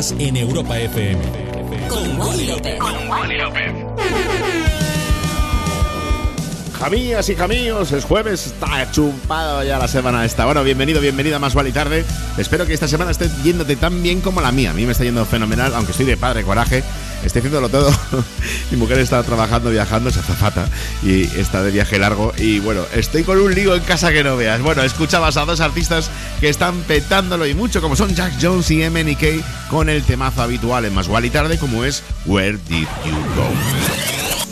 en Europa FM. Con Wally López. Con Wally López. Jamías y jamíos, es jueves, está chupado ya la semana esta. Bueno, bienvenido, bienvenida Más Wally Tarde. Espero que esta semana esté yéndote tan bien como la mía. A mí me está yendo fenomenal, aunque estoy de padre coraje estoy haciéndolo todo. Mi mujer está trabajando, viajando, es azafata y está de viaje largo. Y bueno, estoy con un lío en casa que no veas. Bueno, escuchabas a dos artistas que están petándolo y mucho, como son Jack Jones y MNK, con el temazo habitual en Más y Tarde, como es Where Did You Go.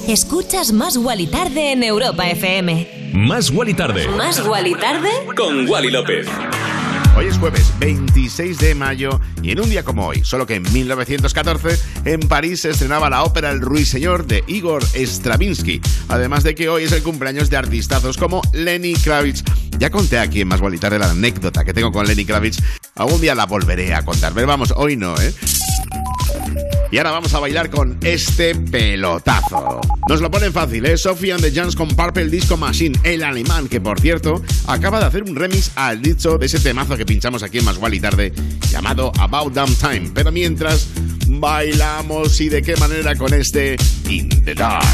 Escuchas Más y Tarde en Europa FM. Más y Tarde. Más y Tarde con Wally López. Hoy es jueves 26 de mayo y en un día como hoy, solo que en 1914, en París se estrenaba la ópera El Ruiseñor de Igor Stravinsky. Además de que hoy es el cumpleaños de artistazos como Lenny Kravitz. Ya conté aquí en Más Bolitar de la anécdota que tengo con Lenny Kravitz. Algún día la volveré a contar, pero vamos, hoy no, ¿eh? Y ahora vamos a bailar con este pelotazo. Nos lo ponen fácil, ¿eh? Sophie and the Jans con Purple Disco Machine, el alemán, que por cierto acaba de hacer un remix al dicho de ese temazo que pinchamos aquí en Más y Tarde, llamado About Damn Time. Pero mientras bailamos y de qué manera con este In the Dark.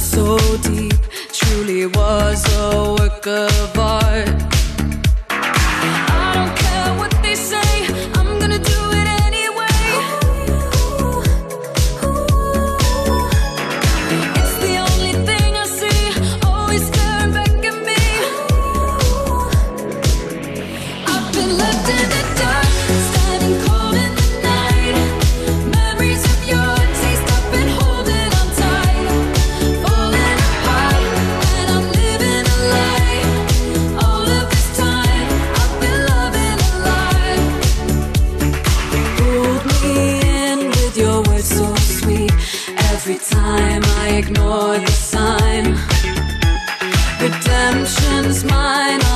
So deep truly was a work of art. It's mine.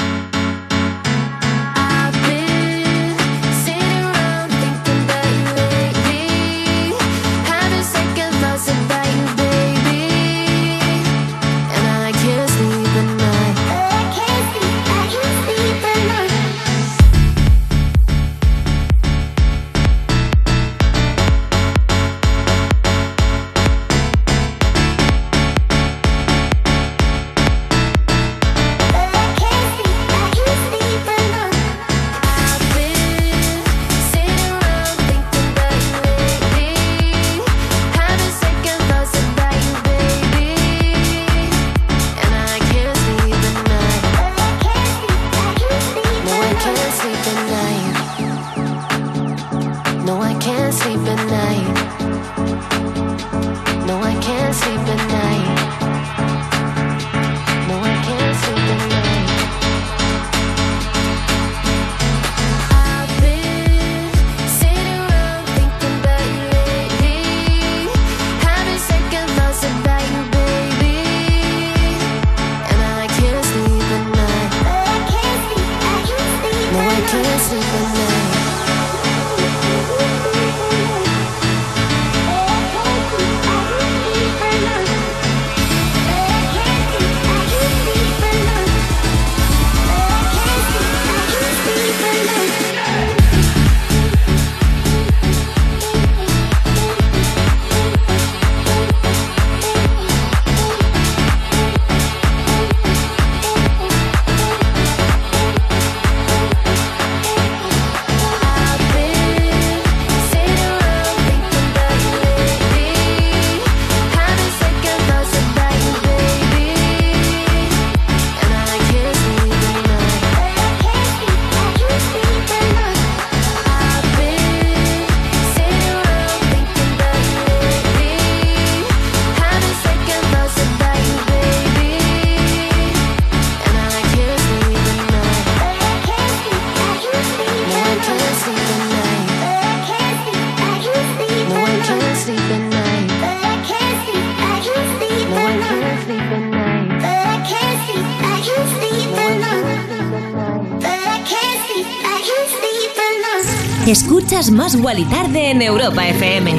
Más y Tarde en Europa FM.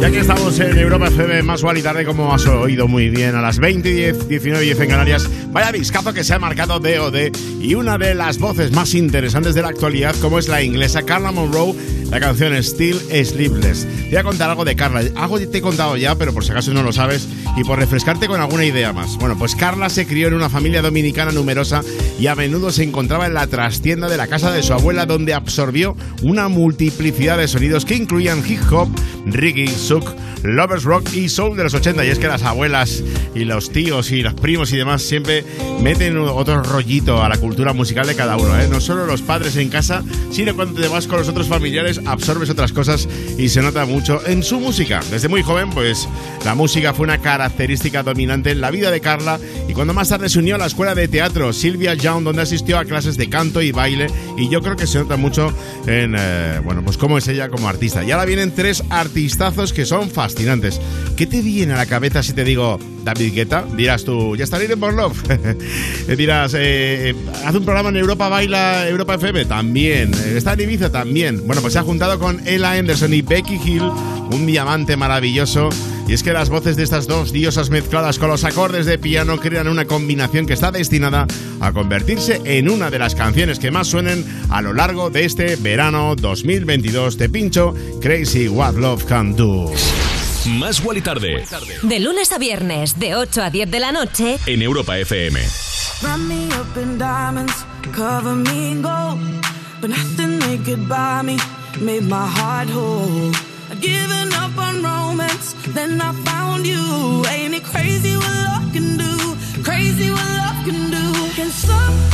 Ya que estamos en Europa FM Más y Tarde, como has oído muy bien, a las 20 y 10, 19 y 10 en Canarias, vaya discazo que se ha marcado DOD y una de las voces más interesantes de la actualidad, como es la inglesa Carla Monroe, la canción Still Sleepless. Te voy a contar algo de Carla. Algo te he contado ya, pero por si acaso no lo sabes y por refrescarte con alguna idea más. Bueno, pues Carla se crió en una familia dominicana numerosa y a menudo se encontraba en la trastienda de la casa de su abuela donde absorbió una multiplicidad de sonidos que incluían hip hop, reggae, souk, lovers rock y soul de los 80 y es que las abuelas y los tíos y los primos y demás siempre meten otro rollito a la cultura musical de cada uno, ¿eh? no solo los padres en casa, sino cuando te vas con los otros familiares absorbes otras cosas y se nota mucho en su música. Desde muy joven pues la música fue una característica dominante en la vida de Carla y cuando más tarde se unió a la escuela de teatro Sylvia Young donde asistió a clases de canto y baile y yo creo que se nota mucho en eh, bueno pues cómo es ella como artista. Y ahora vienen tres artistazos que son fascinantes. ¿Qué te viene a la cabeza si te digo David Guetta? Dirás tú, ya está en por Love. Dirás, eh, eh, haz un programa en Europa Baila Europa FM también. Está en Ibiza también. Bueno, pues se ha juntado con Ella Anderson y Becky Hill, un diamante maravilloso y es que las voces de estas dos diosas mezcladas con los acordes de piano crean una combinación que está destinada a convertirse en una de las canciones que más suenen a lo largo de este verano 2022. de pincho Crazy What Love Can Do. Más y tarde. De lunes a viernes, de 8 a 10 de la noche. En Europa FM. Giving up on romance, then I found you. Ain't it crazy what love can do? Crazy what love can do. Can someone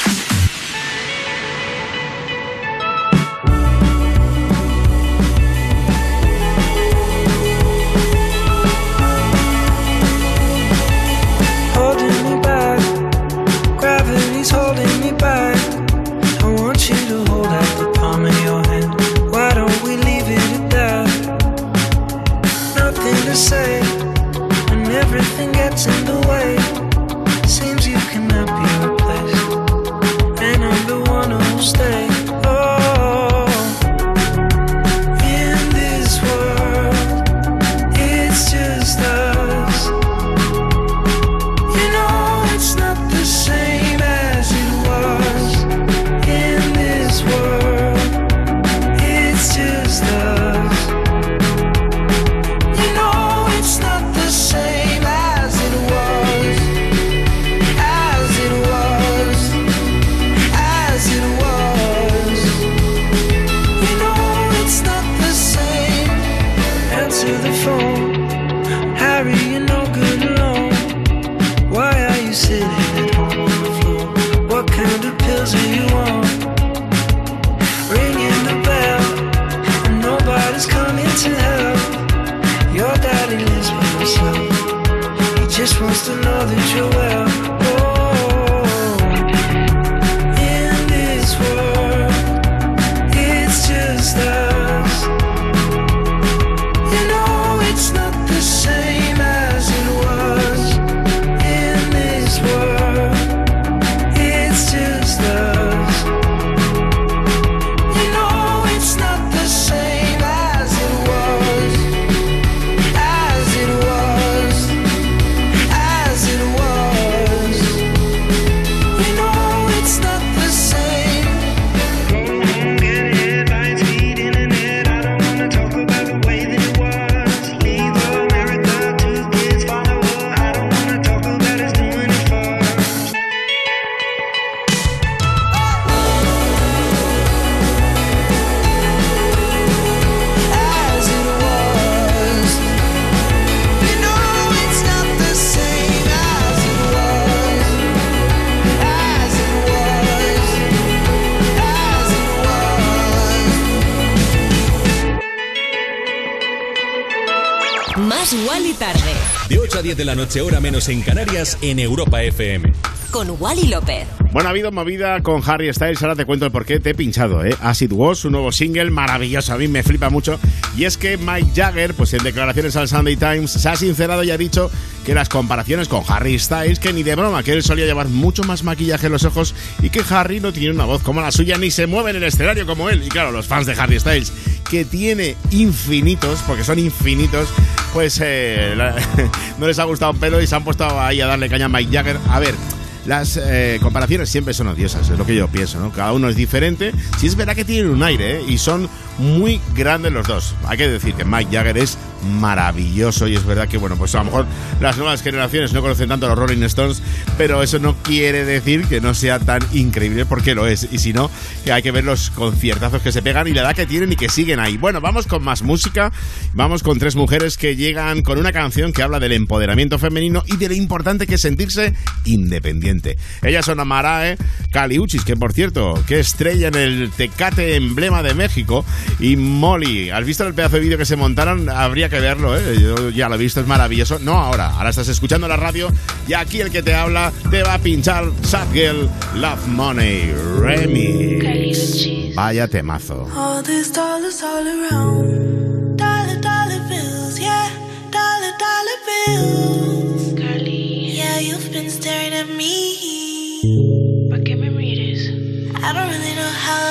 De 8 a 10 de la noche, hora menos en Canarias, en Europa FM. Con Wally López. Bueno, ha habido movida con Harry Styles. Ahora te cuento el por qué te he pinchado, ¿eh? Acid Was, su nuevo single, maravilloso. A mí me flipa mucho. Y es que Mike Jagger, pues en declaraciones al Sunday Times, se ha sincerado y ha dicho que las comparaciones con Harry Styles, que ni de broma, que él solía llevar mucho más maquillaje en los ojos y que Harry no tiene una voz como la suya ni se mueve en el escenario como él. Y claro, los fans de Harry Styles, que tiene infinitos, porque son infinitos, pues eh, la- no les ha gustado un pelo y se han puesto ahí a darle caña a Mike Jagger. A ver. Las eh, comparaciones siempre son odiosas, es lo que yo pienso, ¿no? Cada uno es diferente. Sí es verdad que tienen un aire, ¿eh? Y son muy grandes los dos. Hay que decir que Mike Jagger es maravilloso y es verdad que, bueno, pues a lo mejor las nuevas generaciones no conocen tanto a los Rolling Stones, pero eso no quiere decir que no sea tan increíble porque lo es. Y si no, que hay que ver los conciertazos que se pegan y la edad que tienen y que siguen ahí. Bueno, vamos con más música. Vamos con tres mujeres que llegan con una canción que habla del empoderamiento femenino y de lo importante que es sentirse independiente. Ellas son Amarae Caliuchis, que por cierto, que estrella en el Tecate emblema de México, y Molly. ¿Has visto el pedazo de vídeo que se montaron? Habría que verlo, ¿eh? Yo ya lo he visto, es maravilloso. No ahora, ahora estás escuchando la radio y aquí el que te habla te va a pinchar Sad Girl Love Money Remy. Vaya temazo. All these dollars all around. Dollar, dollar bills, yeah. Dollar, dollar bills. Carly, Yeah, you've been staring at me. ¿para qué me mires? I don't really know how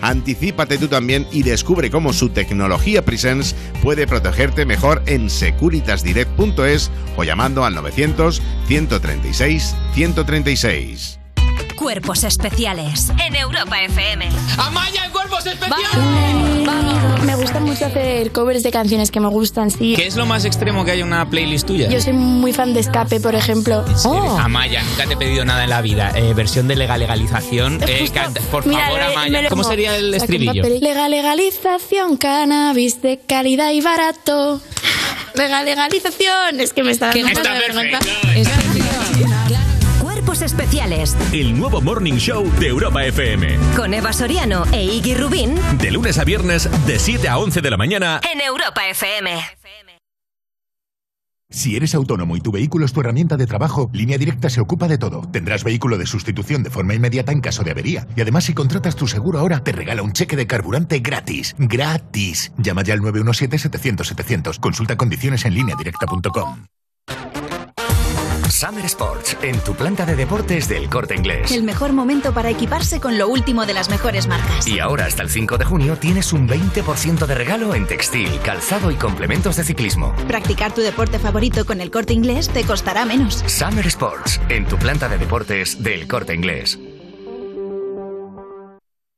Anticípate tú también y descubre cómo su tecnología Presence puede protegerte mejor en securitasdirect.es o llamando al 900 136 136. Cuerpos especiales en Europa FM. ¡Amaya en cuerpos especiales! Me gusta mucho hacer covers de canciones que me gustan, sí. ¿Qué es lo más extremo que hay en una playlist tuya? Yo soy muy fan de Escape, por ejemplo. Oh. Amaya, nunca te he pedido nada en la vida. Eh, versión de legal legalización. Eh, canta- por Mira, favor, Amaya. lo- ¿Cómo sería el estribillo? Legal legalización, cannabis de calidad y barato. Legal legalización. Es que me está dando un poco Está de vergüenza. Especiales El nuevo Morning Show de Europa FM. con Eva Soriano e Iggy Rubín De lunes a viernes, de 7 a 11 de la mañana. en Europa FM. Si eres autónomo y tu vehículo es tu herramienta de trabajo, Línea Directa se ocupa de todo. Tendrás vehículo de sustitución de forma inmediata en caso de avería. Y además, si contratas tu seguro ahora, te regala un cheque de carburante gratis. ¡Gratis! Llama ya al 917-700-700. Consulta condiciones en lineadirecta.com. Summer Sports, en tu planta de deportes del corte inglés. El mejor momento para equiparse con lo último de las mejores marcas. Y ahora hasta el 5 de junio tienes un 20% de regalo en textil, calzado y complementos de ciclismo. Practicar tu deporte favorito con el corte inglés te costará menos. Summer Sports, en tu planta de deportes del corte inglés.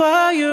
Fire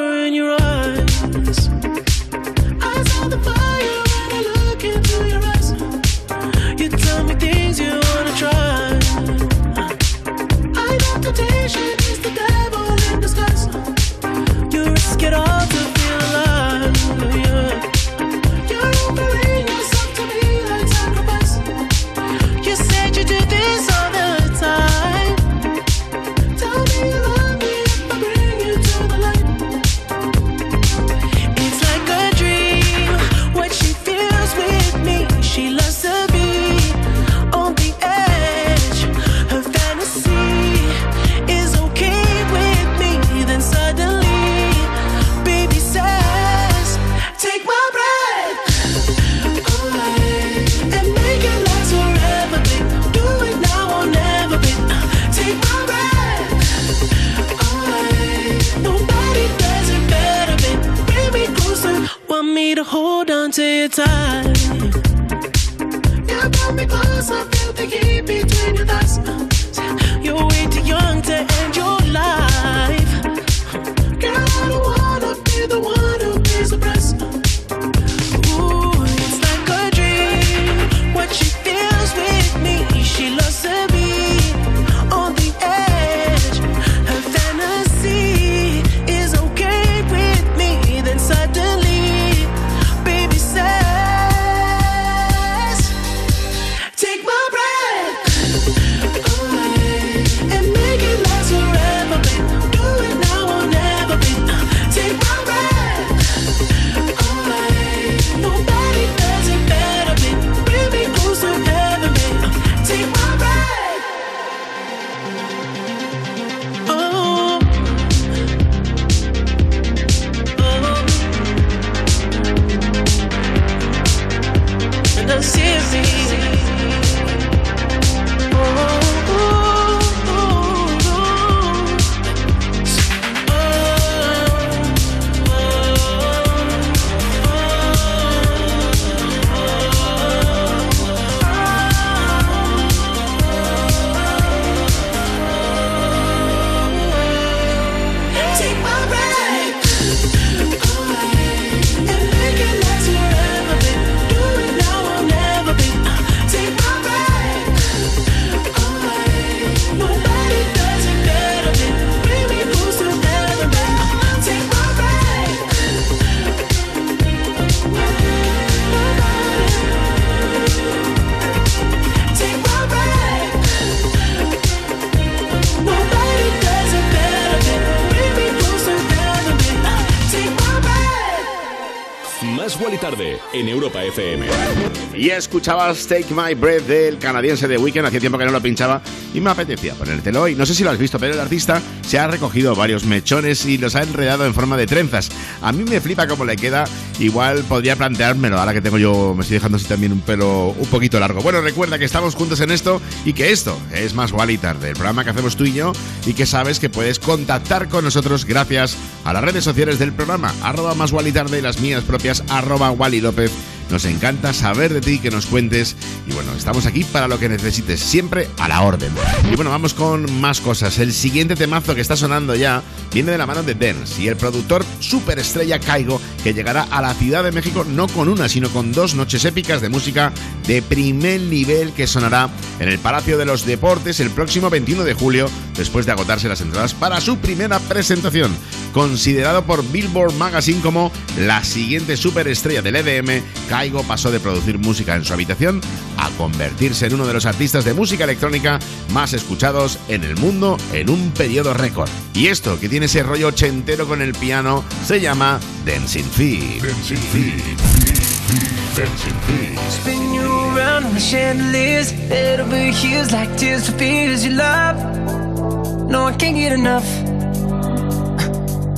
Más Wally Tarde en Europa FM. Y escuchabas Take My Breath del canadiense de Weekend. Hacía tiempo que no lo pinchaba y me apetecía ponértelo hoy. No sé si lo has visto, pero el artista se ha recogido varios mechones y los ha enredado en forma de trenzas. A mí me flipa cómo le queda. Igual podría planteármelo ahora que tengo yo, me estoy dejando así también un pelo un poquito largo. Bueno, recuerda que estamos juntos en esto y que esto es Más Wally Tarde, el programa que hacemos tú y yo y que sabes que puedes contactar con nosotros gracias a las redes sociales del programa, arroba Más Wally Tarde y las mías propias, arroba Wally López. Nos encanta saber de ti, que nos cuentes. Y bueno, estamos aquí para lo que necesites, siempre a la orden. Y bueno, vamos con más cosas. El siguiente temazo que está sonando ya viene de la mano de Dance y el productor superestrella Caigo, que llegará a la Ciudad de México no con una, sino con dos noches épicas de música de primer nivel que sonará en el Palacio de los Deportes el próximo 21 de julio, después de agotarse las entradas para su primera presentación. Considerado por Billboard Magazine como la siguiente superestrella del EDM, Caigo pasó de producir música en su habitación a convertirse en uno de los artistas de música electrónica más escuchados en el mundo en un periodo récord. Y esto, que tiene ese rollo ochentero con el piano, se llama Dancing Feet. Dancing Feet. Dancing Feet. Spin you around on the chandeliers, head over heels like tears for fears you love. No, I can't get enough.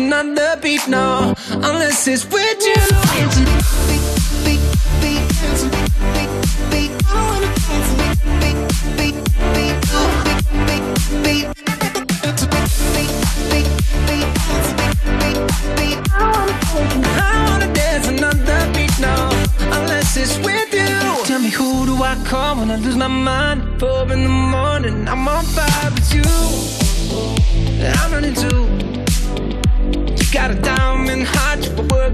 another beat, no, unless it's with you. Dance. I wanna dance, beat, it's with you. Tell me who do I call when I lose my mind? Four in the morning, I'm on fire with you. I'm running too. Got a diamond heart, you work.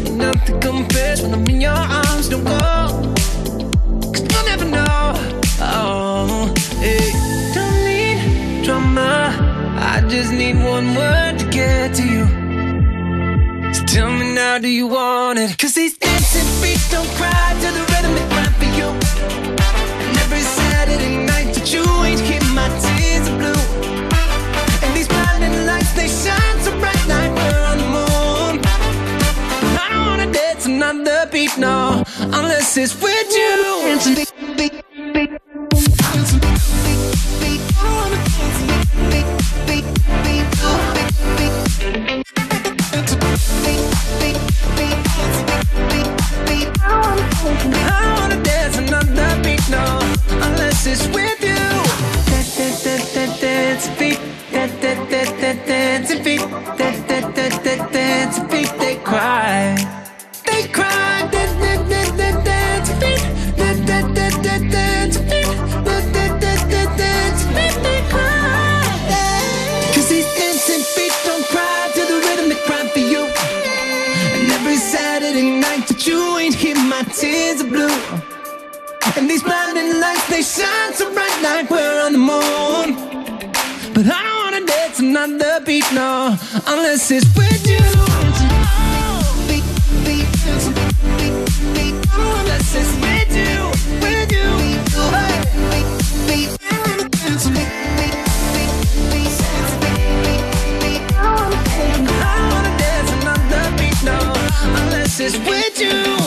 Ain't nothing compares when I'm in your arms. Don't go, cause you'll never know. Oh, hey. Don't need drama. I just need one word to get to you. So tell me now, do you want it? Cause these dancing feet don't cry to the rhythm they cry for you. And every Saturday night that you ain't keep music now, unless it's with you. I wanna dance. I wanna dance another beat, no, unless it's with you. Tears are blue. And these blinding lights, they shine so bright like we're on the moon. But I don't wanna dance another beat, no, unless it's with you. Unless. I don't wanna dance another beat, no, unless it's with you.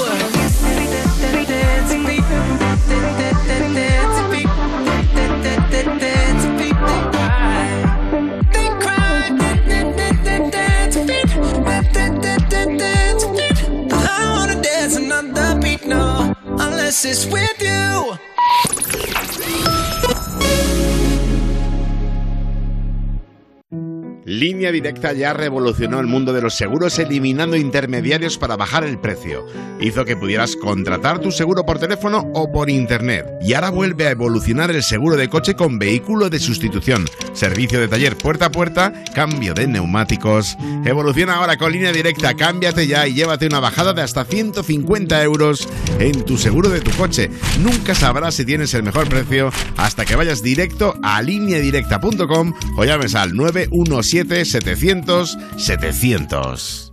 No, unless it's with you. Línea Directa ya revolucionó el mundo de los seguros eliminando intermediarios para bajar el precio. Hizo que pudieras contratar tu seguro por teléfono o por internet. Y ahora vuelve a evolucionar el seguro de coche con vehículo de sustitución, servicio de taller puerta a puerta, cambio de neumáticos. Evoluciona ahora con Línea Directa, cámbiate ya y llévate una bajada de hasta 150 euros en tu seguro de tu coche. Nunca sabrás si tienes el mejor precio hasta que vayas directo a lineadirecta.com o llames al 917 700 700.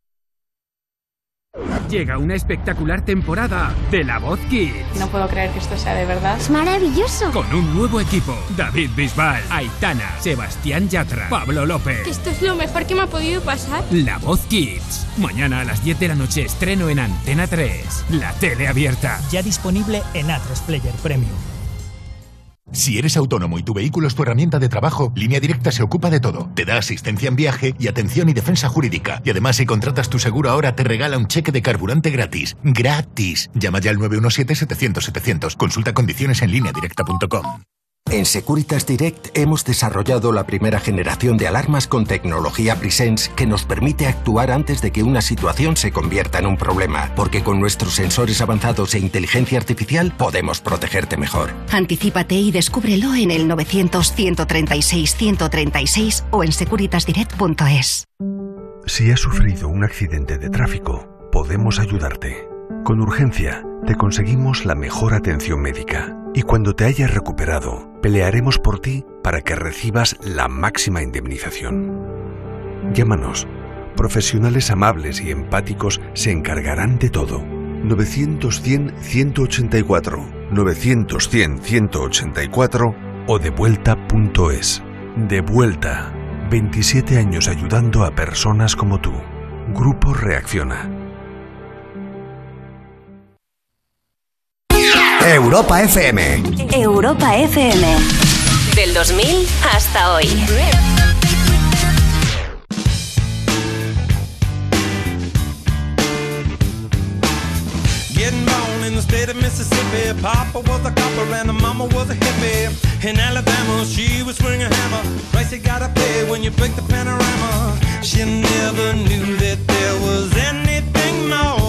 Llega una espectacular temporada de La Voz Kids. No puedo creer que esto sea de verdad. Es maravilloso. Con un nuevo equipo. David Bisbal, Aitana, Sebastián Yatra, Pablo López. Esto es lo mejor que me ha podido pasar. La Voz Kids. Mañana a las 10 de la noche estreno en Antena 3. La tele abierta. Ya disponible en A3 Player Premium. Si eres autónomo y tu vehículo es tu herramienta de trabajo, Línea Directa se ocupa de todo. Te da asistencia en viaje y atención y defensa jurídica. Y además, si contratas tu seguro ahora, te regala un cheque de carburante gratis. ¡Gratis! Llama ya al 917-700-700. Consulta condiciones en lineadirecta.com. En Securitas Direct hemos desarrollado la primera generación de alarmas con tecnología Presence que nos permite actuar antes de que una situación se convierta en un problema, porque con nuestros sensores avanzados e inteligencia artificial podemos protegerte mejor. Anticípate y descúbrelo en el 900-136-136 o en securitasdirect.es. Si has sufrido un accidente de tráfico, podemos ayudarte. Con urgencia, te conseguimos la mejor atención médica. Y cuando te hayas recuperado, pelearemos por ti para que recibas la máxima indemnización. Llámanos. Profesionales amables y empáticos se encargarán de todo. 900-100-184, 900-100-184 o devuelta.es. De vuelta. 27 años ayudando a personas como tú. Grupo Reacciona. Europa FM. Europa FM. Del 2000 hasta hoy. Getting born in the state of Mississippi. Papa was a copper and the mama was a hippie. In Alabama, she was swinging a hammer. Price you gotta pay when you break the panorama. She never knew that there was anything more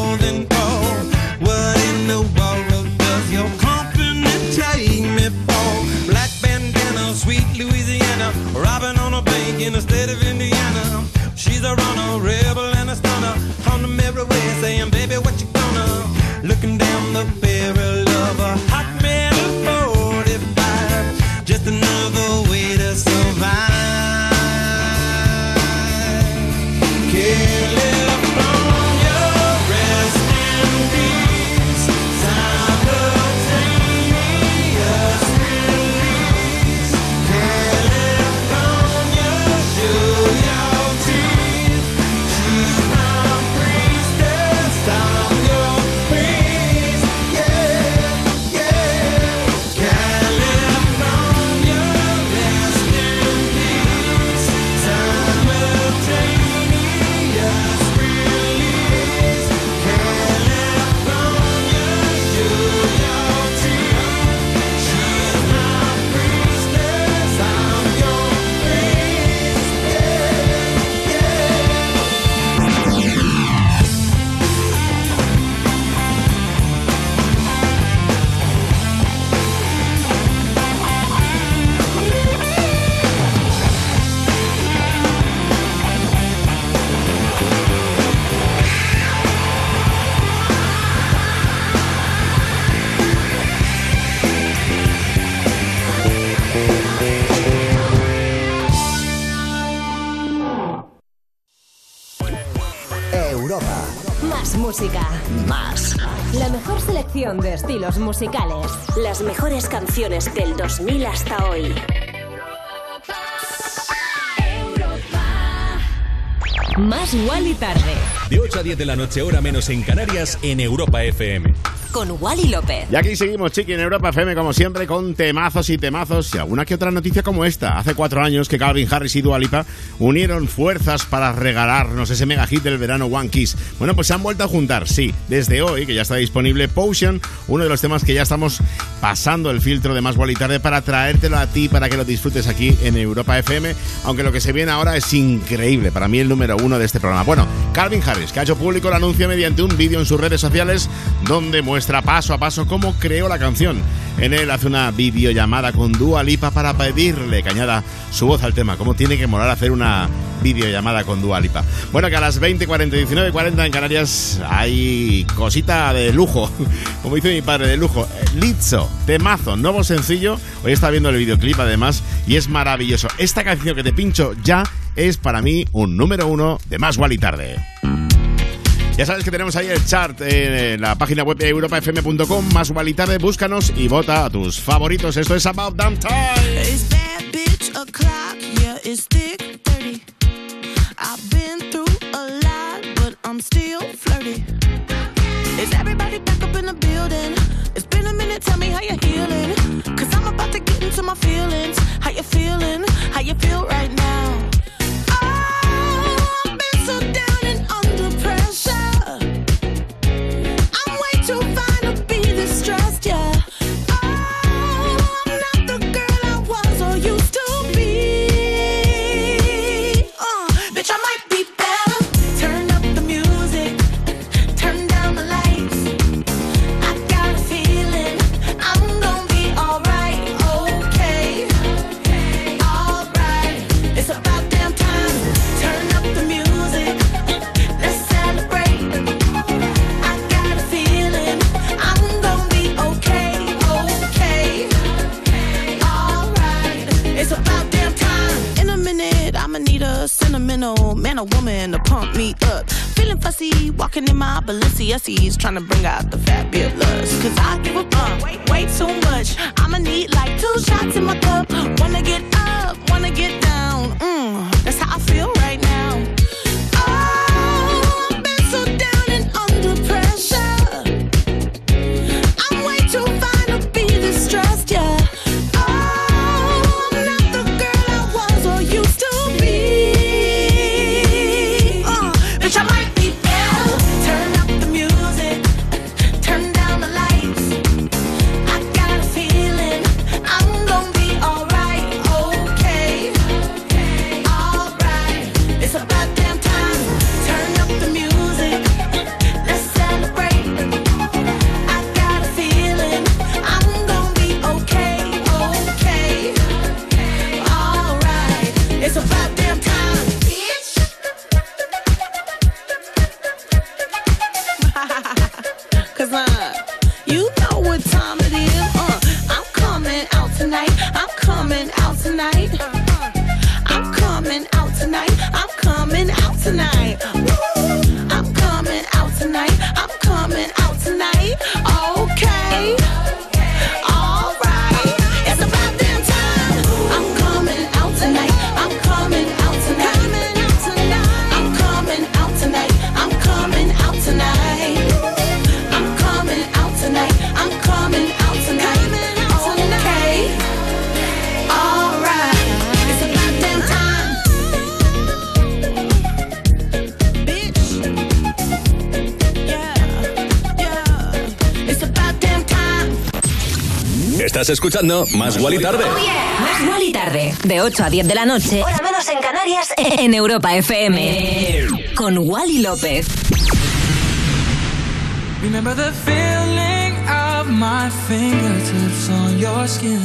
música. Más. La mejor selección de estilos musicales. Las mejores canciones del 2000 hasta hoy. Más y tarde. De 8 a 10 de la noche, hora menos en Canarias, en Europa FM. Con Wally López. Y aquí seguimos, Chiqui, en Europa FM, como siempre, con temazos y temazos y alguna que otra noticia como esta. Hace cuatro años que Calvin Harris y Dua Lipa unieron fuerzas para regalarnos ese mega hit del verano One Kiss. Bueno, pues se han vuelto a juntar, sí. Desde hoy, que ya está disponible Potion, uno de los temas que ya estamos pasando el filtro de Más Wally Tarde para traértelo a ti, para que lo disfrutes aquí en Europa FM. Aunque lo que se viene ahora es increíble. Para mí el número uno de este programa. Bueno, Calvin Harris, que ha hecho público el anuncio mediante un vídeo en sus redes sociales donde muestra paso a paso cómo creó la canción. En él hace una videollamada con Dua Lipa para pedirle que añada su voz al tema. ¿Cómo tiene que molar hacer una videollamada con Dua Lipa? Bueno, que a las 20, 40, 19, 40 en Canarias hay cosita de lujo. Como dice mi padre, de lujo. Lizzo, temazo, nuevo sencillo. Hoy está viendo el videoclip además y es maravilloso. Esta canción que te pincho ya es para mí un número uno de Más y Tarde. Ya sabes que tenemos ahí el chart en la página web de europafm.com, más y tarde, búscanos y vota a tus favoritos. Esto es About Damn Time. It's bad bitch o'clock, yeah, it's thick 30. I've been through a lot, but I'm still flirty. Is everybody back up in the building? It's been a minute, tell me how you're healing. Cause I'm about to get into my feelings. Escuchando Más Guali Tarde. Más Guali Tarde. De 8 a 10 de la noche. Hora menos en Canarias. En Europa FM. Con Wally López. Remember the feeling of my fingertips on your skin.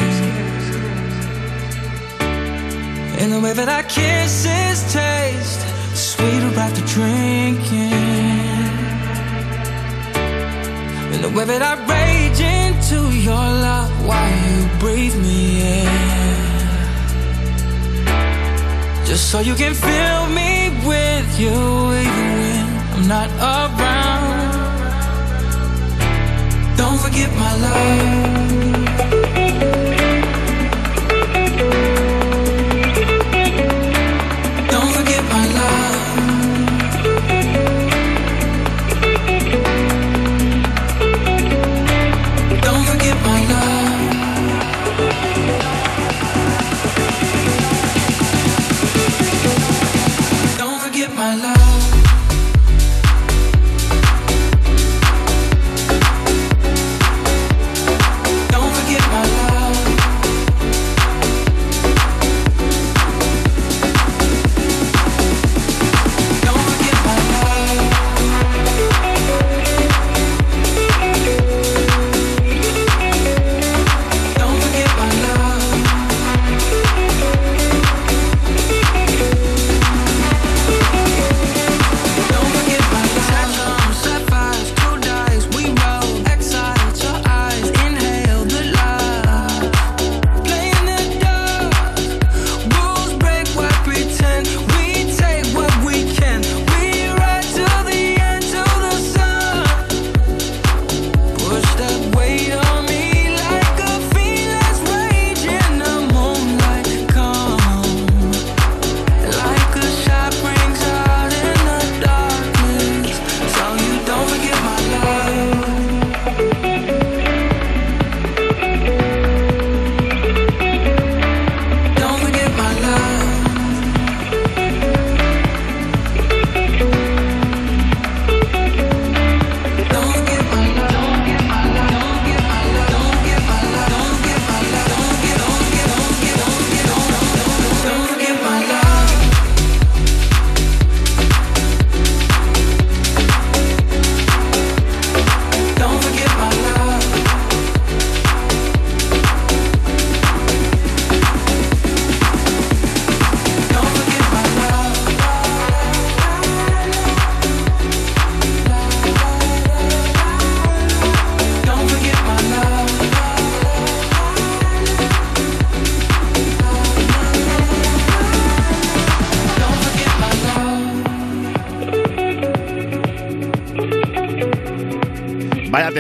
And the way that our kisses taste sweeter after drinking. And the way that I rage into your love while you breathe me in. Just so you can fill me with you even when I'm not around. Don't forget my love.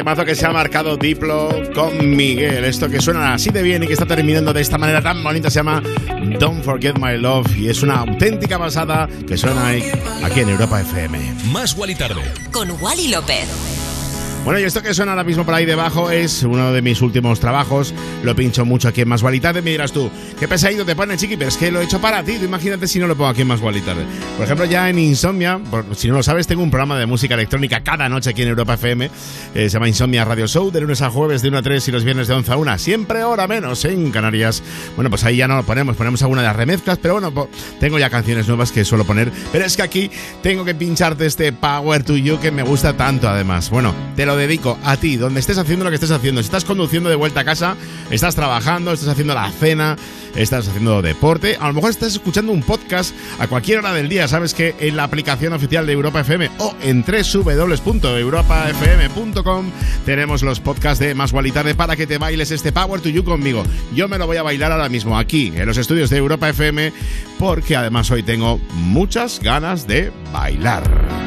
Temazo que se ha marcado Diplo con Miguel. Esto que suena así de bien y que está terminando de esta manera tan bonita se llama Don't Forget My Love y es una auténtica basada que suena ahí, aquí en Europa FM. Más Guali Tarde. Con Wally López. Bueno, y esto que suena ahora mismo por ahí debajo es uno de mis últimos trabajos. Lo pincho mucho aquí en Más Gualitarde. Me dirás tú, qué pesadito te pone, chiqui, pero es que lo he hecho para ti. Tú imagínate si no lo pongo aquí en Más Gualitarde. Por ejemplo, ya en Insomnia, si no lo sabes, tengo un programa de música electrónica cada noche aquí en Europa FM. Eh, se llama Insomnia Radio Show, de lunes a jueves, de 1 a 3 y los viernes de 11 a 1. Siempre hora menos en Canarias. Bueno, pues ahí ya no lo ponemos, ponemos alguna de las remezclas, pero bueno, tengo ya canciones nuevas que suelo poner. Pero es que aquí tengo que pincharte este Power to You que me gusta tanto, además. Bueno, te lo dedico a ti, donde estés haciendo lo que estés haciendo. Si estás conduciendo de vuelta a casa, estás trabajando, estás haciendo la cena, estás haciendo deporte, a lo mejor estás escuchando un podcast a cualquier hora del día. Sabes que en la aplicación oficial de Europa FM o en www.europafm.com tenemos los podcasts de Más Guali Tarde para que te bailes este Power to You conmigo. Yo me lo voy a bailar ahora mismo aquí, en los estudios de Europa FM, porque además hoy tengo muchas ganas de bailar.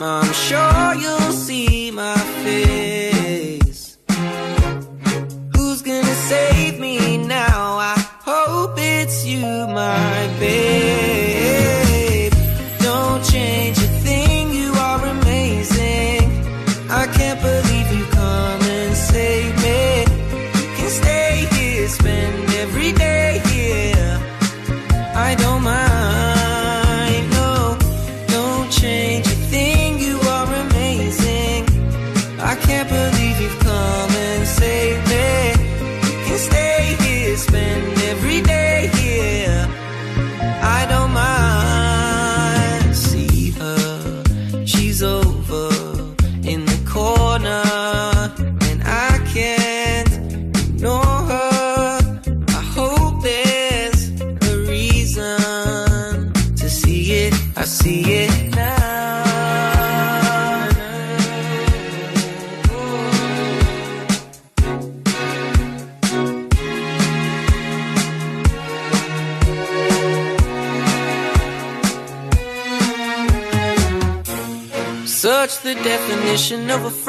I'm sure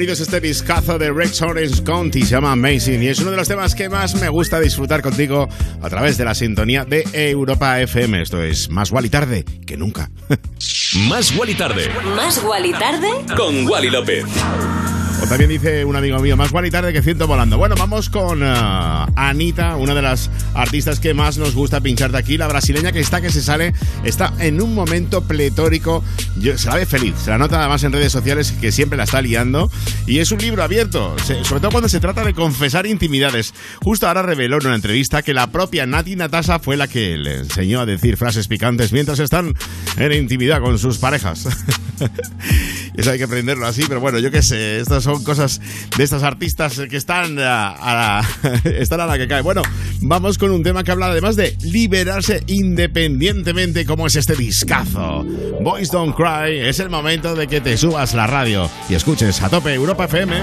Es este discazo de Rex Orange County, se llama Amazing y es uno de los temas que más me gusta disfrutar contigo a través de la sintonía de Europa FM. Esto es más Wally tarde que nunca. Más Wally tarde, Más Wally tarde. con Wally López. O también dice un amigo mío, más Wally tarde que ciento volando. Bueno, vamos con ah, Anita, una de las artistas que más nos gusta pinchar de aquí, la brasileña que está que se sale, está en un momento pletórico, Yo- se la ve feliz, se la nota además en redes sociales que siempre la está liando y es un libro abierto, se- sobre todo cuando se trata de confesar intimidades. Justo ahora reveló en una entrevista que la propia Nati Natasa fue la que le enseñó a decir frases picantes mientras están en intimidad con sus parejas. Eso hay que aprenderlo así, pero bueno, yo qué sé, estas son cosas de estas artistas que están a, a están a la que cae. Bueno, vamos con un tema que habla además de liberarse independientemente, como es este discazo. Boys Don't Cry, es el momento de que te subas la radio y escuches a tope Europa FM.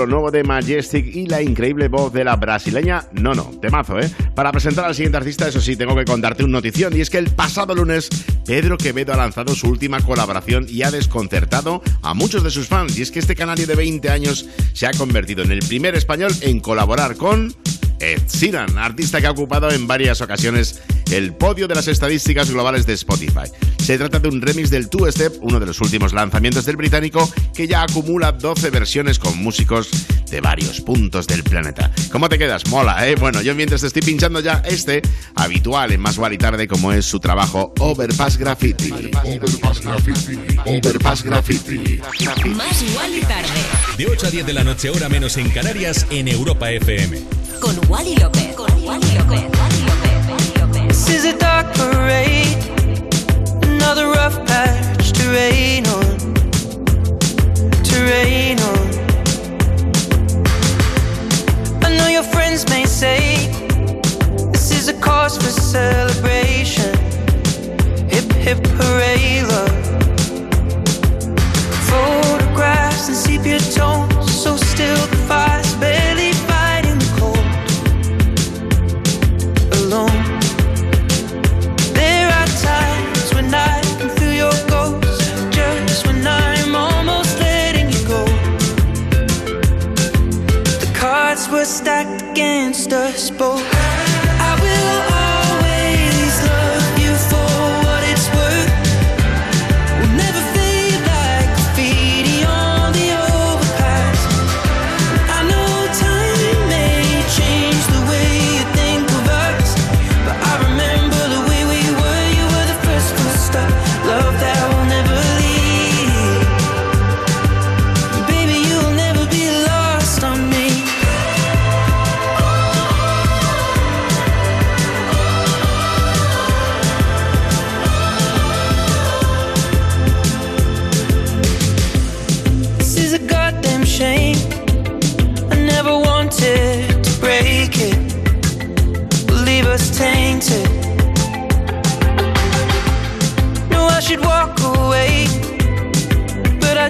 lo nuevo de Majestic y la increíble voz de la brasileña Nono. Temazo, ¿eh? Para presentar al siguiente artista, eso sí, tengo que contarte una notición y es que el pasado lunes Pedro Quevedo ha lanzado su última colaboración y ha desconcertado a muchos de sus fans. Y es que este canario de 20 años se ha convertido en el primer español en colaborar con Ed Sheeran, artista que ha ocupado en varias ocasiones el podio de las estadísticas globales de Spotify. Se trata de un remix del Two Step, uno de los últimos lanzamientos del británico, que ya acumula 12 versiones con músicos de varios puntos del planeta. ¿Cómo te quedas? Mola, ¿eh? Bueno, yo mientras te estoy pinchando ya este, habitual en Más y Tarde, como es su trabajo Overpass Graffiti. Overpass Graffiti. Overpass Graffiti. Más Wally tarde. De 8 a 10 de la noche, hora menos en Canarias, en Europa FM. Con Wally López. Con Wally López. This is a dark parade, another rough patch to rain on, to rain on. I know your friends may say this is a cause for celebration. Hip hip hooray, love. Photographs and sepia tones, so still were stacked against us both.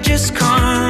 Just can't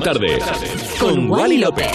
Tarde. Con Wally López.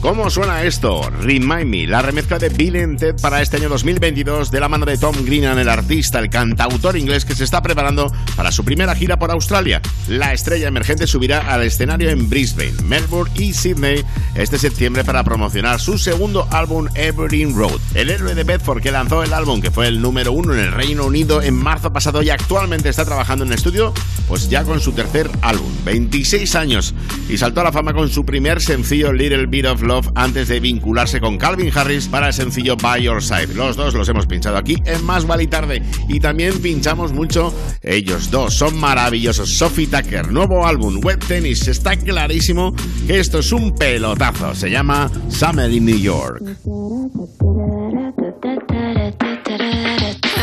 ¿Cómo suena esto? Remind Me, la remezcla de Bill and Ted para este año 2022 de la mano de Tom Greenan, el artista, el cantautor inglés que se está preparando para su primera gira por Australia. La estrella emergente subirá al escenario en Brisbane, Melbourne y Sydney este septiembre para promocionar su segundo álbum Evergreen Road. El héroe de Bedford que lanzó el álbum que fue el número uno en el Reino Unido en marzo pasado y actualmente está trabajando en estudio, pues ya con su tercer álbum, 26 años, y saltó a la fama con su primer sencillo Little Bit of Love antes de vincularse con Calvin Harris para el sencillo By Your Side. Los dos los hemos pinchado aquí en Más Vale Tarde y también pinchamos mucho ellos dos. Son maravillosos. Sophie Tucker, nuevo álbum Web Tennis. Está clarísimo que esto es un Se llama Summer in New York.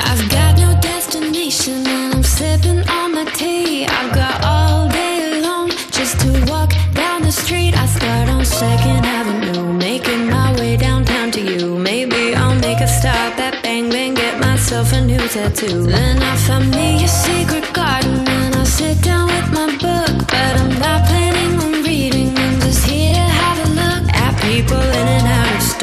I've got no destination and I'm sipping on my tea. I've got all day long just to walk down the street. I start on Second Avenue, making my way downtown to you. Maybe I'll make a stop at Bang Bang, get myself a new tattoo. Then I find me a secret garden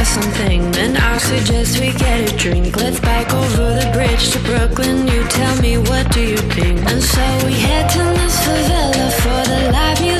About something, then I'll suggest we get a drink. Let's bike over the bridge to Brooklyn. You tell me what do you think? And so we head to this favela for the live music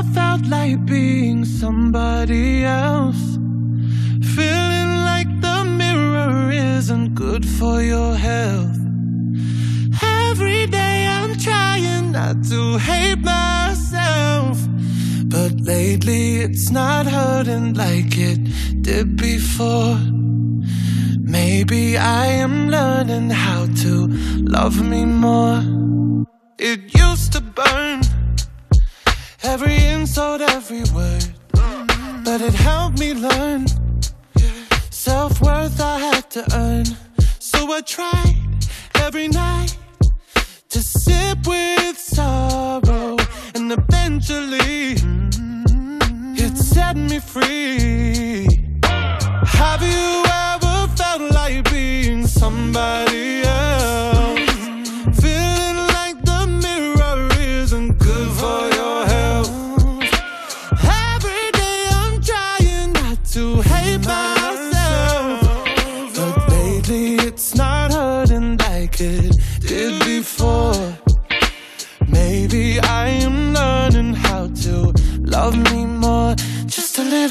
ever felt like being somebody else? Feeling like the mirror isn't good for your health. Every day I'm trying not to hate myself. But lately it's not hurting like it did before. Maybe I am learning how to love me more. It used to burn. Every insult, every word. But it helped me learn. Self worth I had to earn. So I tried every night to sip with sorrow. And eventually, it set me free. Have you ever felt like being somebody else?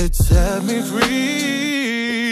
it set me free.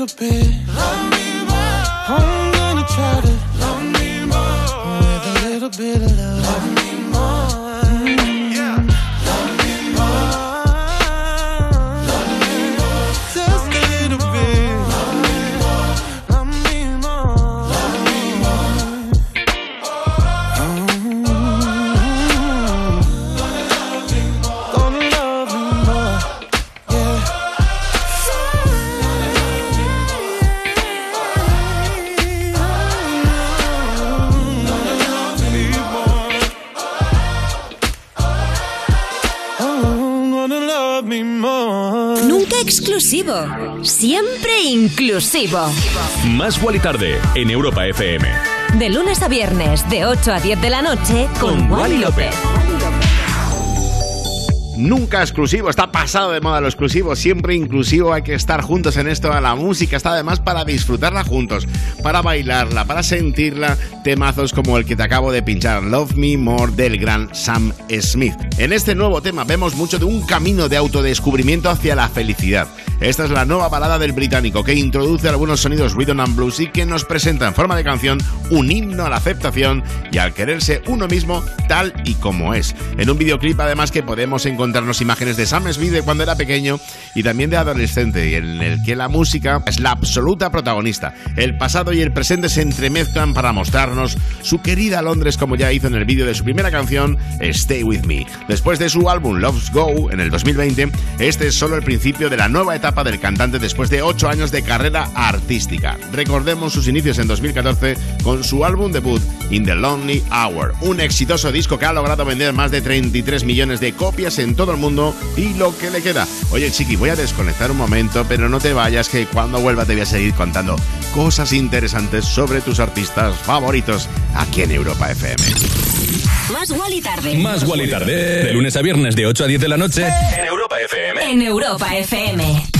Little bit. Love me more. I'm gonna try to love me more with a little bit of love. Love siempre inclusivo. Más Wally Tarde en Europa FM. De lunes a viernes, de 8 a 10 de la noche, con, Wally López. Nunca exclusivo, está pasado de moda lo exclusivo, siempre inclusivo, hay que estar juntos en esto, la música está además para disfrutarla juntos, para bailarla, para sentirla, temazos como el que te acabo de pinchar, Love Me More del gran Sam Smith. En este nuevo tema vemos mucho de un camino de autodescubrimiento hacia la felicidad. Esta es la nueva balada del británico que introduce algunos sonidos rhythm and blues y que nos presenta en forma de canción un himno a la aceptación y al quererse uno mismo tal y como es. En un videoclip además que podemos encontrarnos imágenes de Sam Smith de cuando era pequeño y también de adolescente y en el que la música es la absoluta protagonista. El pasado y el presente se entremezclan para mostrarnos su querida Londres como ya hizo en el vídeo de su primera canción Stay With Me. Después de su álbum Love's Go en el 2020, este es solo el principio de la nueva etapa del cantante después de 8 años de carrera artística. Recordemos sus inicios en 2014 con su álbum debut In the Lonely Hour, un exitoso disco que ha logrado vender más de 33 millones de copias en todo el mundo y lo que le queda. Oye chiqui, voy a desconectar un momento, pero no te vayas que cuando vuelva te voy a seguir contando cosas interesantes sobre tus artistas favoritos aquí en Europa FM. Más Wally tarde. Más Wally Tarde. De lunes a viernes de 8 a 10 de la noche en Europa FM. En Europa FM.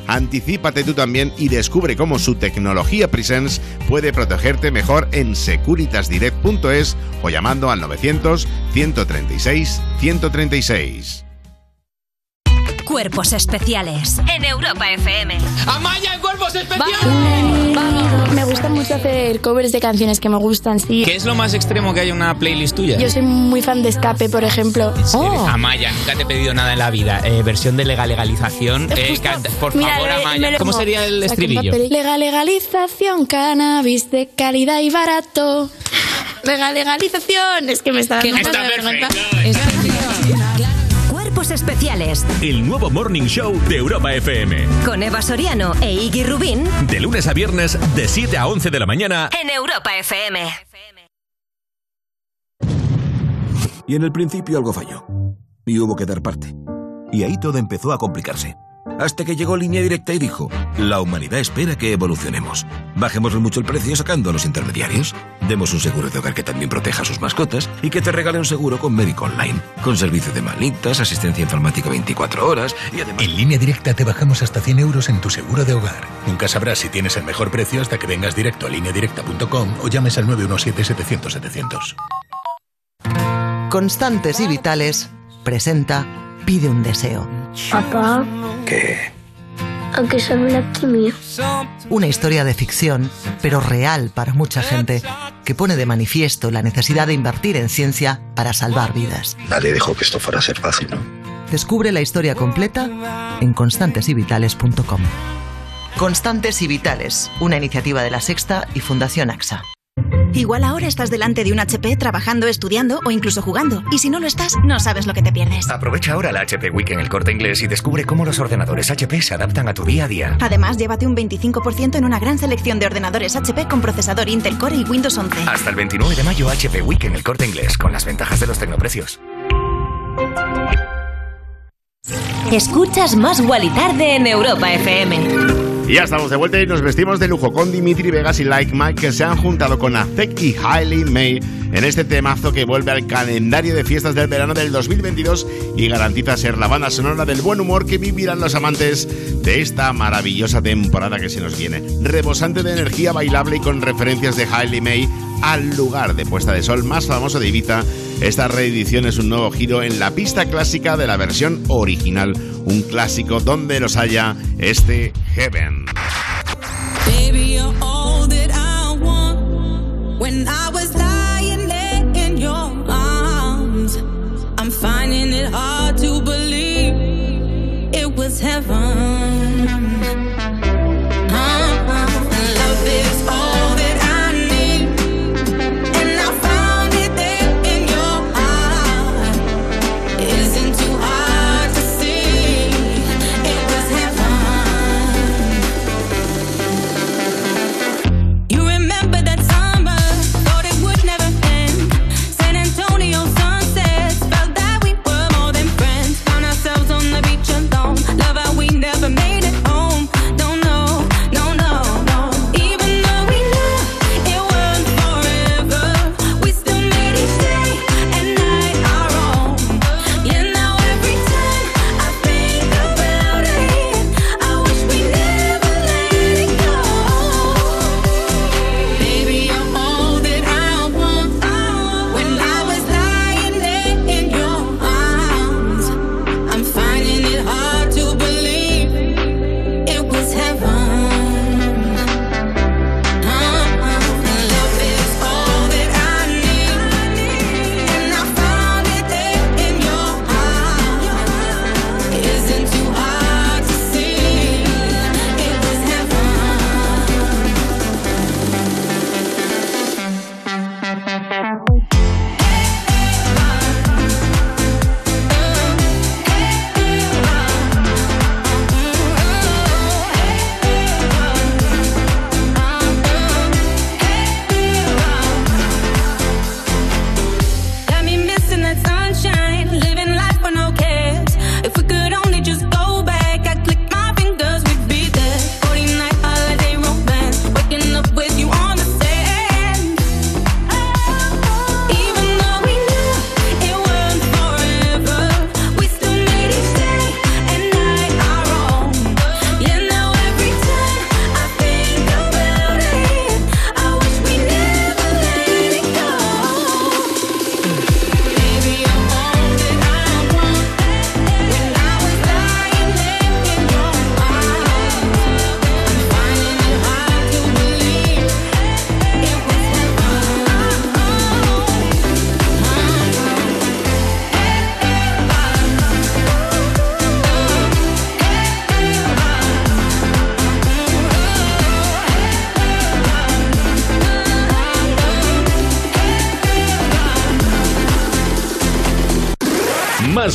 Anticípate tú también y descubre cómo su tecnología Presence puede protegerte mejor en securitasdirect.es o llamando al 900 136 136. Cuerpos especiales en Europa FM. ¡Amaya en cuerpos especiales! Me gusta mucho hacer covers de canciones que me gustan, sí. ¿Qué es lo más extremo que hay en una playlist tuya? Yo soy muy fan de Escape, por ejemplo. Oh. Amaya, nunca te he pedido nada en la vida. Eh, versión de legal legalización. Eh, canta- por Mira, favor, Amaya. lo- ¿Cómo sería el estribillo? Legal legalización, cannabis de calidad y barato. Legal legalización. Es que me está dando de vergüenza. Cuerpos especiales El nuevo Morning Show de Europa FM. con Eva Soriano e Iggy Rubín De lunes a viernes, de 7 a 11 de la mañana. en Europa FM. Y en el principio algo falló. Y hubo que dar parte. Y ahí todo empezó a complicarse. Hasta que llegó Línea Directa y dijo, la humanidad espera que evolucionemos. Bajemos mucho el precio sacando a los intermediarios. Demos un seguro de hogar que también proteja a sus mascotas y que te regale un seguro con médico online, con servicio de manitas, asistencia informática 24 horas y además... En Línea Directa te bajamos hasta 100 euros en tu seguro de hogar. Nunca sabrás si tienes el mejor precio hasta que vengas directo a lineadirecta.com o llames al 917-700-700. Constantes y Vitales presenta Pide un deseo. Papá, ¿Qué? ¿a qué sabe la quimio? Una historia de ficción, pero real para mucha gente, que pone de manifiesto la necesidad de invertir en ciencia para salvar vidas. Nadie dijo que esto fuera a ser fácil, ¿no? Descubre la historia completa en constantesyvitales.com. Constantes y Vitales, una iniciativa de la Sexta y Fundación AXA. Igual ahora estás delante de un HP trabajando, estudiando o incluso jugando. Y si no lo estás, no sabes lo que te pierdes. Aprovecha ahora la HP Week en el corte inglés y descubre cómo los ordenadores HP se adaptan a tu día a día. Además, llévate un 25% en una gran selección de ordenadores HP con procesador Intel Core y Windows 11. Hasta el 29 de mayo HP Week en el corte inglés con las ventajas de los tecnoprecios. Escuchas más Wally Tarde en Europa FM. Ya estamos de vuelta y nos vestimos de lujo con Dimitri Vegas y Like Mike que se han juntado con Azek y Hailey May en este temazo que vuelve al calendario de fiestas del verano del 2022 y garantiza ser la banda sonora del buen humor que vivirán los amantes de esta maravillosa temporada que se nos viene. Rebosante de energía bailable y con referencias de Hailey May al lugar de puesta de sol más famoso de Ibiza, esta reedición es un nuevo giro en la pista clásica de la versión original, un clásico donde los haya este Heaven. Heaven.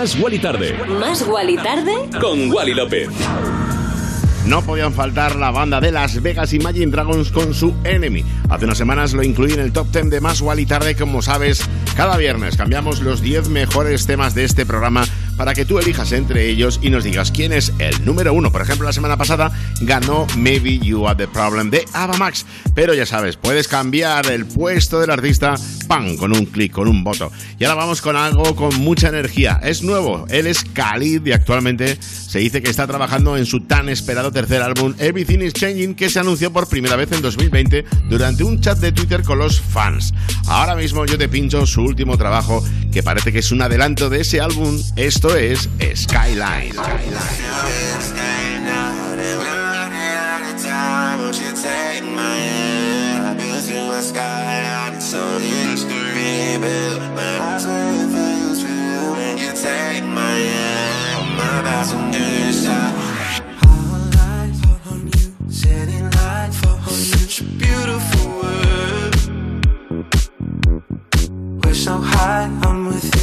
Más Wally Tarde. Más Wally tarde. Con Wally López. No podían faltar la banda de Las Vegas Imagine Dragons con su Enemy. Hace unas semanas lo incluí en el top 10 de Más Wally Tarde, como sabes. Cada viernes cambiamos los 10 mejores temas de este programa para que tú elijas entre ellos y nos digas quién es el número uno. Por ejemplo, la semana pasada ganó Maybe You Are the Problem de Ava Max. Pero ya sabes, puedes cambiar el puesto del artista, ¡pam! con un clic, con un voto. Y ahora vamos con algo con mucha energía. Es nuevo, él es Khalid y actualmente se dice que está trabajando en su tan esperado tercer álbum Everything is Changing que se anunció por primera vez en 2020 durante un chat de Twitter con los fans. Ahora mismo yo te pincho su último trabajo que parece que es un adelanto de ese álbum. Esto es Skyline. Such a beautiful. We're so high, I'm with you,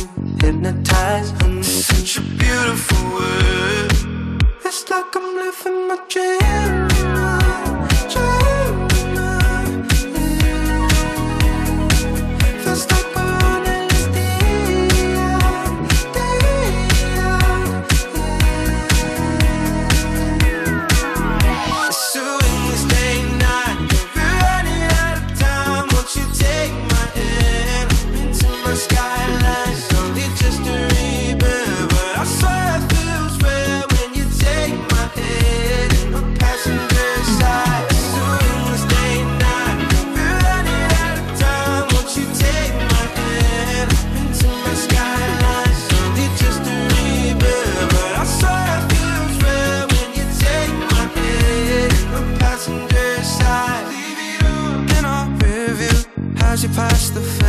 hypnotized. I'm such a beautiful world. It's like I'm living my dream.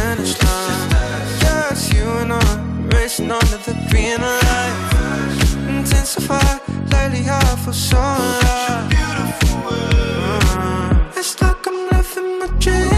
finish line. Just you and I racing under the green light. Intensify, lately I feel so alive. It's like I'm living my dream.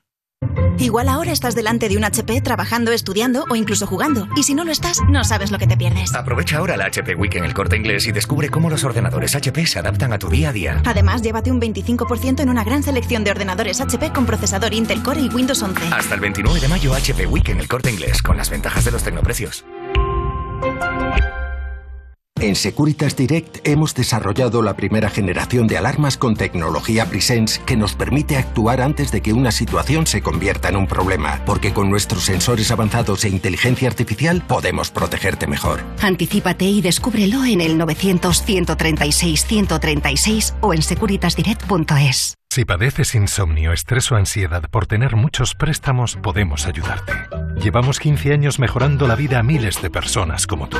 Igual ahora estás delante de un HP trabajando, estudiando o incluso jugando. Y si no lo estás, no sabes lo que te pierdes. Aprovecha ahora la HP Week en el corte inglés y descubre cómo los ordenadores HP se adaptan a tu día a día. Además, llévate un 25% en una gran selección de ordenadores HP con procesador Intel Core y Windows 11. Hasta el 29 de mayo HP Week en el corte inglés con las ventajas de los tecnoprecios. En Securitas Direct hemos desarrollado la primera generación de alarmas con tecnología Presence que nos permite actuar antes de que una situación se convierta en un problema, porque con nuestros sensores avanzados e inteligencia artificial podemos protegerte mejor. Anticípate y descúbrelo en el 900-136-136 o en securitasdirect.es. Si padeces insomnio, estrés o ansiedad por tener muchos préstamos, podemos ayudarte. Llevamos 15 años mejorando la vida a miles de personas como tú.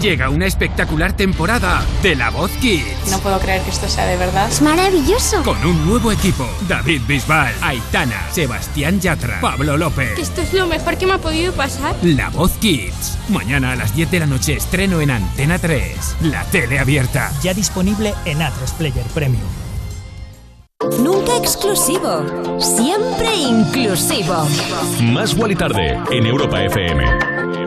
Llega una espectacular temporada de La Voz Kids. No puedo creer que esto sea de verdad. Es maravilloso. Con un nuevo equipo. David Bisbal, Aitana, Sebastián Yatra, Pablo López. Esto es lo mejor que me ha podido pasar. La Voz Kids. Mañana a las 10 de la noche estreno en Antena 3. La tele abierta. Ya disponible en A3 Player Premium. Nunca exclusivo, siempre inclusivo. Más Wally Tarde en Europa FM.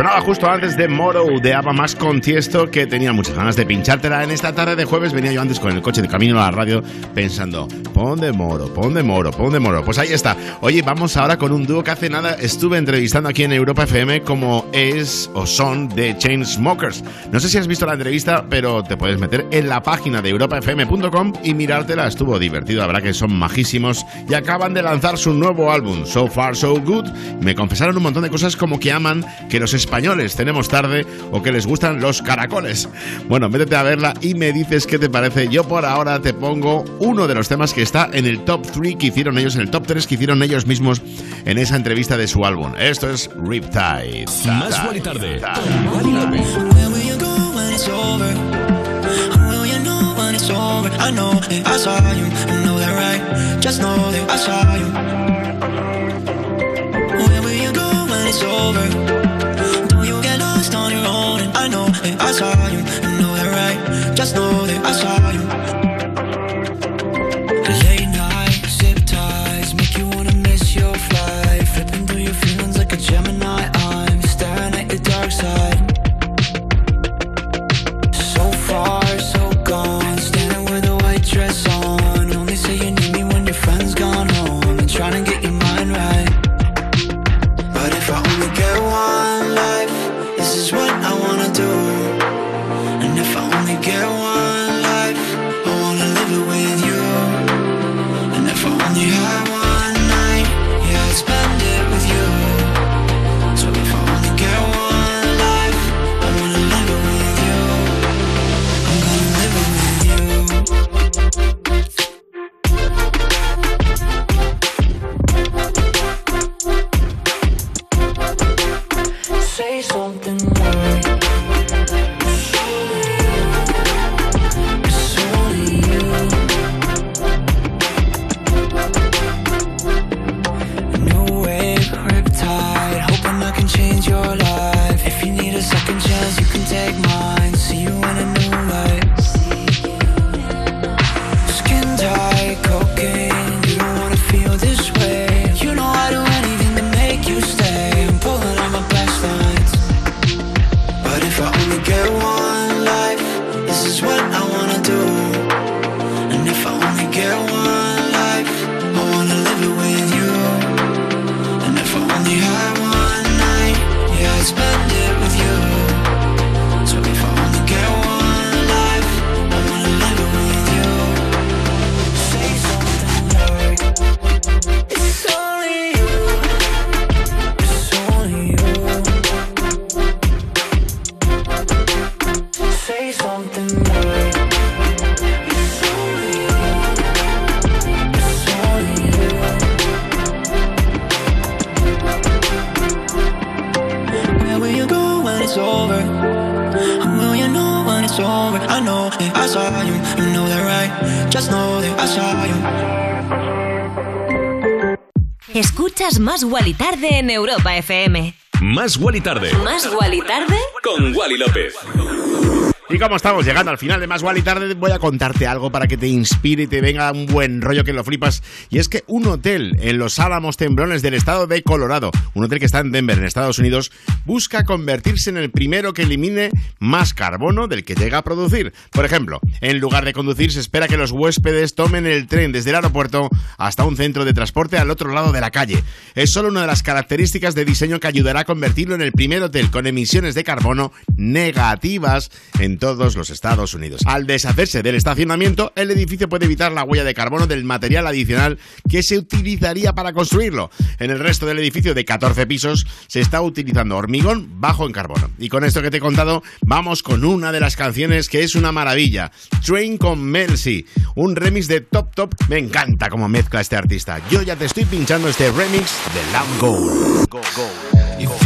Sonaba justo antes de Moro de Ava más con Tiesto que tenía muchas ganas de pinchártela en esta tarde de jueves. Venía yo antes con el coche de camino a la radio pensando, pon de Moro, pon de Moro, pon de Moro. Pues ahí está. Oye, vamos ahora con un dúo que hace nada estuve entrevistando aquí en Europa FM como es o son de Chainsmokers. No sé si has visto la entrevista, pero te puedes meter en la página de europafm.com y mirártela. Estuvo divertido, la verdad que son majísimos y acaban de lanzar su nuevo álbum, So Far So Good. Me confesaron un montón de cosas como que aman que los españoles tenemos tarde o que les gustan los caracoles. Bueno, métete a verla y me dices qué te parece. Yo por ahora te pongo uno de los temas que está en el top 3 que hicieron ellos, en el top 3 que hicieron ellos mismos en esa entrevista de su álbum. Esto es Riptide. Más Tarde. I know that I saw you, I know that right. Just know that I saw you. Where will you go when it's over? I know that I saw you, I know that right. Just know that I saw you. Late Escuchas Más Wally Tarde en Europa FM. Más Wally Tarde. ¿Más Wally Tarde? Con Wally López. Y como estamos llegando al final de Más Wally Tarde, voy a contarte algo para que te inspire y te venga un buen rollo que lo flipas. Y es que un hotel en los Álamos Tembrones del estado de Colorado, un hotel que está en Denver, en Estados Unidos, busca convertirse en el primero que elimine más carbono del que llega a producir. Por ejemplo, en lugar de conducir, se espera que los huéspedes tomen el tren desde el aeropuerto hasta un centro de transporte al otro lado de la calle. Es solo una de las características de diseño que ayudará a convertirlo en el primer hotel con emisiones de carbono negativas en todos los Estados Unidos. Al deshacerse del estacionamiento, el edificio puede evitar la huella de carbono del material adicional que se utilizaría para construirlo. En el resto del edificio de 14 pisos se está utilizando hormigón bajo en carbono. Y con esto que te he contado, vamos con una de las canciones que es una maravilla. Train con Melcy, un remix de Top Top. Me encanta cómo mezcla este artista. Yo ya te estoy pinchando este remix de Lamb Gold. Go, go.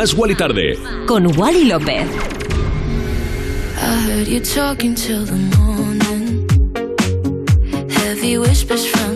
Más Wally Tarde. Con Wally López. I heard you talking till the morning. Heavy whispers from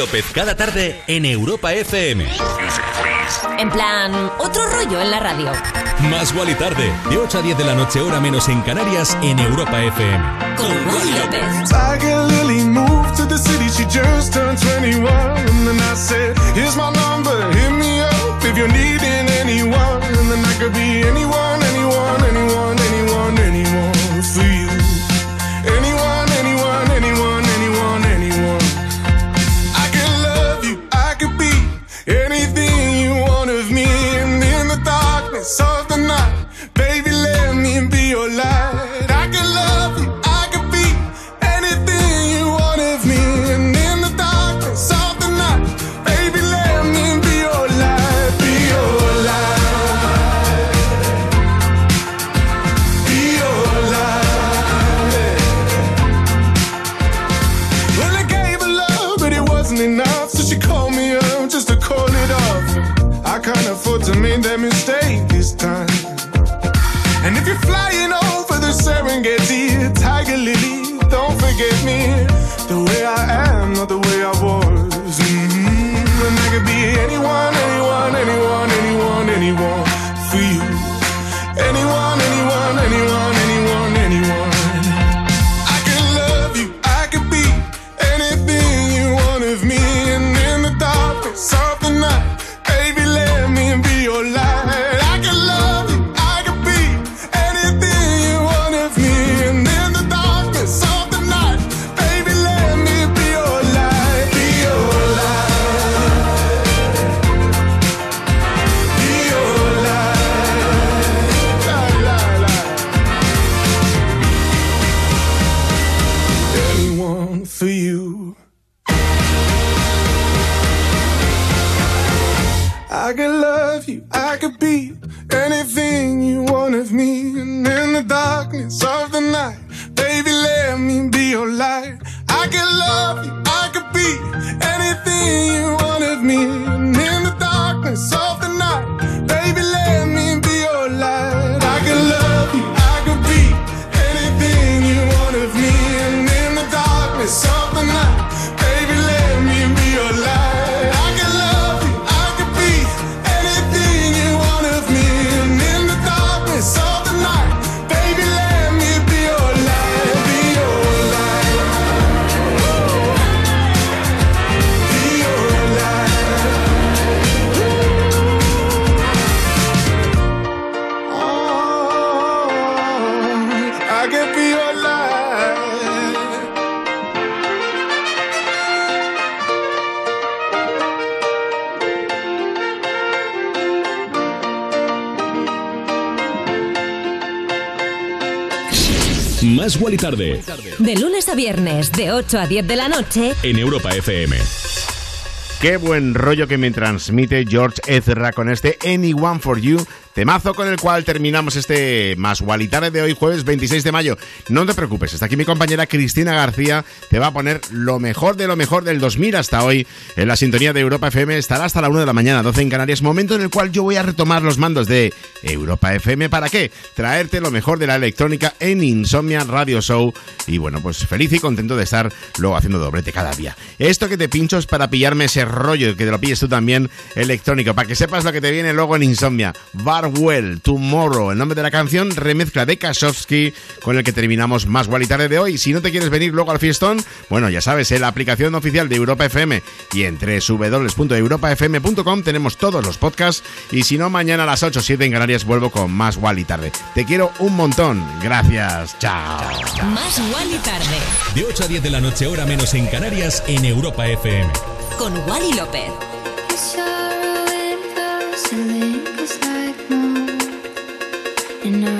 López cada tarde en Europa FM. En plan, otro rollo en la radio. Más y tarde, de 8 a 10 de la noche, hora menos en Canarias, en Europa FM. Con López. Tarde. De lunes a viernes, de 8 a 10 de la noche. En Europa FM. Qué buen rollo que me transmite George Ezra con este Anyone for You Temazo con el cual terminamos este más Gualitare de hoy, jueves 26 de mayo. No te preocupes, está aquí mi compañera Cristina García, te va a poner lo mejor de lo mejor del 2000 hasta hoy en la sintonía de Europa FM. Estará hasta la 1 de la mañana, 12 en Canarias, momento en el cual yo voy a retomar los mandos de Europa FM. ¿Para qué? Traerte lo mejor de la electrónica en Insomnia Radio Show. Y bueno, pues feliz y contento de estar luego haciendo doblete cada día. Esto que te pincho es para pillarme ese rollo, que te lo pilles tú también electrónico, para que sepas lo que te viene luego en Insomnia. Well, Tomorrow, el nombre de la canción, remezcla de Kasowski, con el que terminamos más y tarde de hoy. Si no te quieres venir luego al fiestón, bueno, ya sabes, en la aplicación oficial de Europa FM y en www.europafm.com tenemos todos los podcasts. Y si no, mañana a las 8 o 7 en Canarias vuelvo con más y tarde. Te quiero un montón. Gracias. Chao. Más y tarde. De 8 a 10 de la noche, hora menos en Canarias, en Europa FM. Con Wally López. In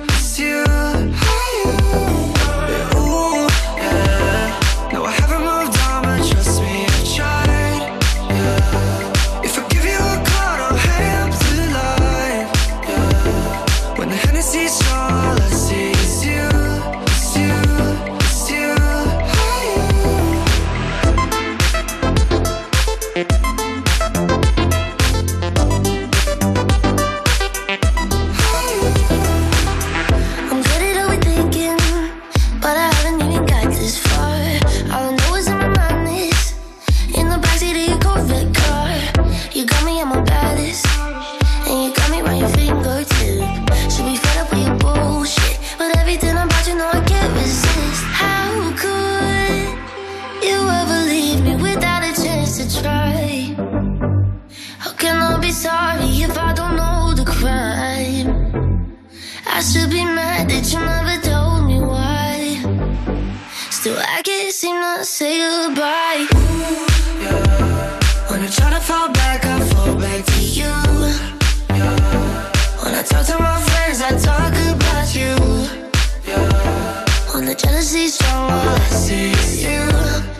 you. Say goodbye. When I try to fall back, I fall back to you. When I talk to my friends, I talk about you. When the jealousy's strong, I see you,